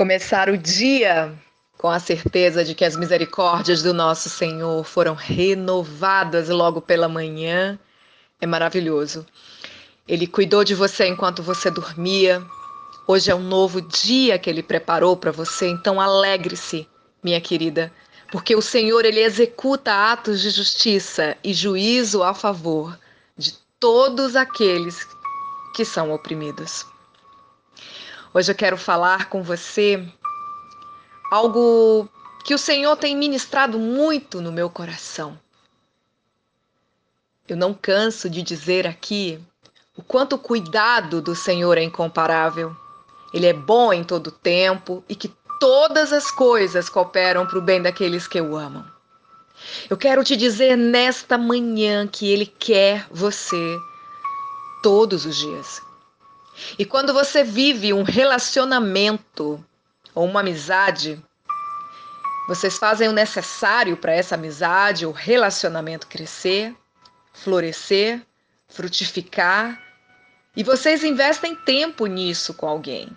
Começar o dia com a certeza de que as misericórdias do nosso Senhor foram renovadas logo pela manhã é maravilhoso. Ele cuidou de você enquanto você dormia. Hoje é um novo dia que ele preparou para você, então alegre-se, minha querida, porque o Senhor ele executa atos de justiça e juízo a favor de todos aqueles que são oprimidos. Hoje eu quero falar com você algo que o Senhor tem ministrado muito no meu coração. Eu não canso de dizer aqui o quanto o cuidado do Senhor é incomparável. Ele é bom em todo tempo e que todas as coisas cooperam para o bem daqueles que o amam. Eu quero te dizer nesta manhã que Ele quer você todos os dias. E quando você vive um relacionamento ou uma amizade, vocês fazem o necessário para essa amizade ou relacionamento crescer, florescer, frutificar, e vocês investem tempo nisso com alguém.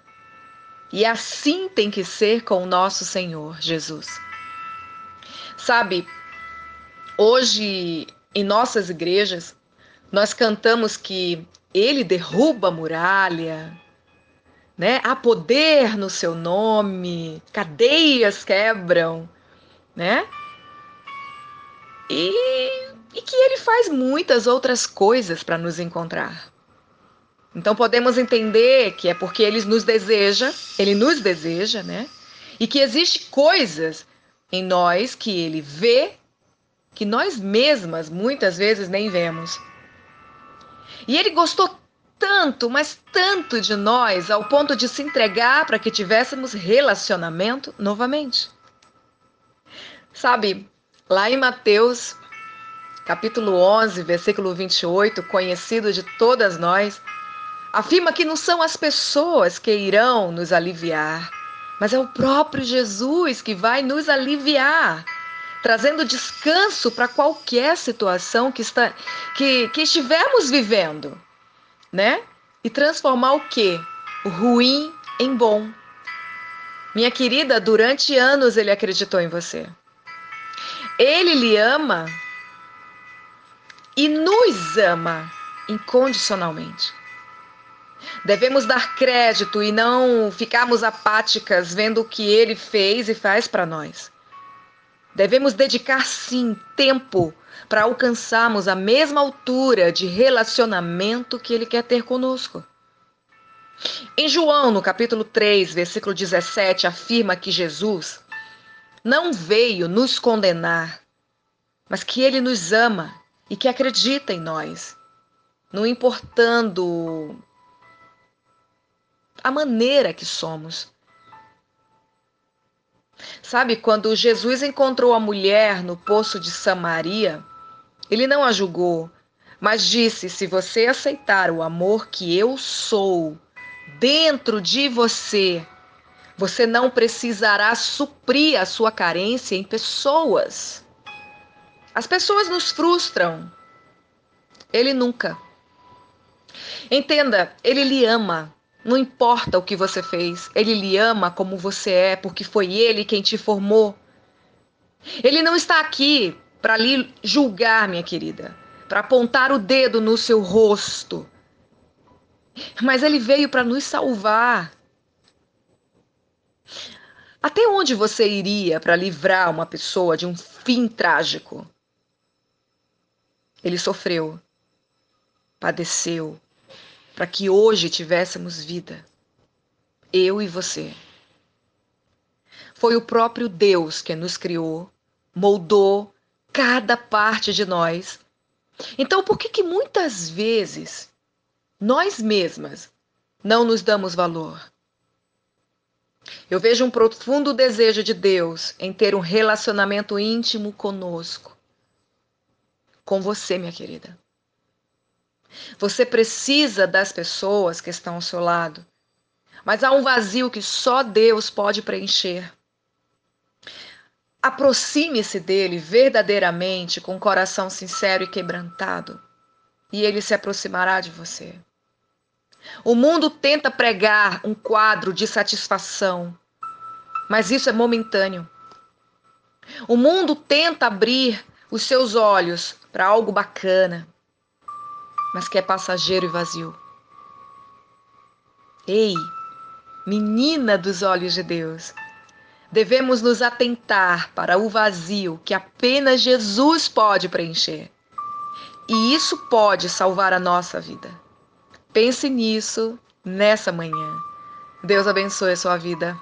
E assim tem que ser com o nosso Senhor Jesus. Sabe, hoje em nossas igrejas, nós cantamos que ele derruba a muralha, né? Há poder no seu nome, cadeias quebram, né? E, e que ele faz muitas outras coisas para nos encontrar. Então podemos entender que é porque ele nos deseja, ele nos deseja, né? E que existe coisas em nós que ele vê que nós mesmas muitas vezes nem vemos. E ele gostou tanto, mas tanto de nós, ao ponto de se entregar para que tivéssemos relacionamento novamente. Sabe, lá em Mateus, capítulo 11, versículo 28, conhecido de todas nós, afirma que não são as pessoas que irão nos aliviar, mas é o próprio Jesus que vai nos aliviar trazendo descanso para qualquer situação que, está, que, que estivermos vivendo, né? E transformar o quê? O ruim em bom. Minha querida, durante anos ele acreditou em você. Ele lhe ama e nos ama incondicionalmente. Devemos dar crédito e não ficarmos apáticas vendo o que ele fez e faz para nós. Devemos dedicar sim tempo para alcançarmos a mesma altura de relacionamento que Ele quer ter conosco. Em João, no capítulo 3, versículo 17, afirma que Jesus não veio nos condenar, mas que Ele nos ama e que acredita em nós, não importando a maneira que somos, Sabe, quando Jesus encontrou a mulher no poço de Samaria, ele não a julgou, mas disse: Se você aceitar o amor que eu sou dentro de você, você não precisará suprir a sua carência em pessoas. As pessoas nos frustram. Ele nunca. Entenda, ele lhe ama. Não importa o que você fez, ele lhe ama como você é, porque foi ele quem te formou. Ele não está aqui para lhe julgar, minha querida, para apontar o dedo no seu rosto. Mas ele veio para nos salvar. Até onde você iria para livrar uma pessoa de um fim trágico? Ele sofreu, padeceu, para que hoje tivéssemos vida. Eu e você. Foi o próprio Deus que nos criou, moldou cada parte de nós. Então, por que, que muitas vezes nós mesmas não nos damos valor? Eu vejo um profundo desejo de Deus em ter um relacionamento íntimo conosco, com você, minha querida. Você precisa das pessoas que estão ao seu lado. Mas há um vazio que só Deus pode preencher. Aproxime-se dele verdadeiramente com coração sincero e quebrantado, e ele se aproximará de você. O mundo tenta pregar um quadro de satisfação, mas isso é momentâneo. O mundo tenta abrir os seus olhos para algo bacana, mas que é passageiro e vazio. Ei, menina dos olhos de Deus, devemos nos atentar para o vazio que apenas Jesus pode preencher. E isso pode salvar a nossa vida. Pense nisso nessa manhã. Deus abençoe a sua vida.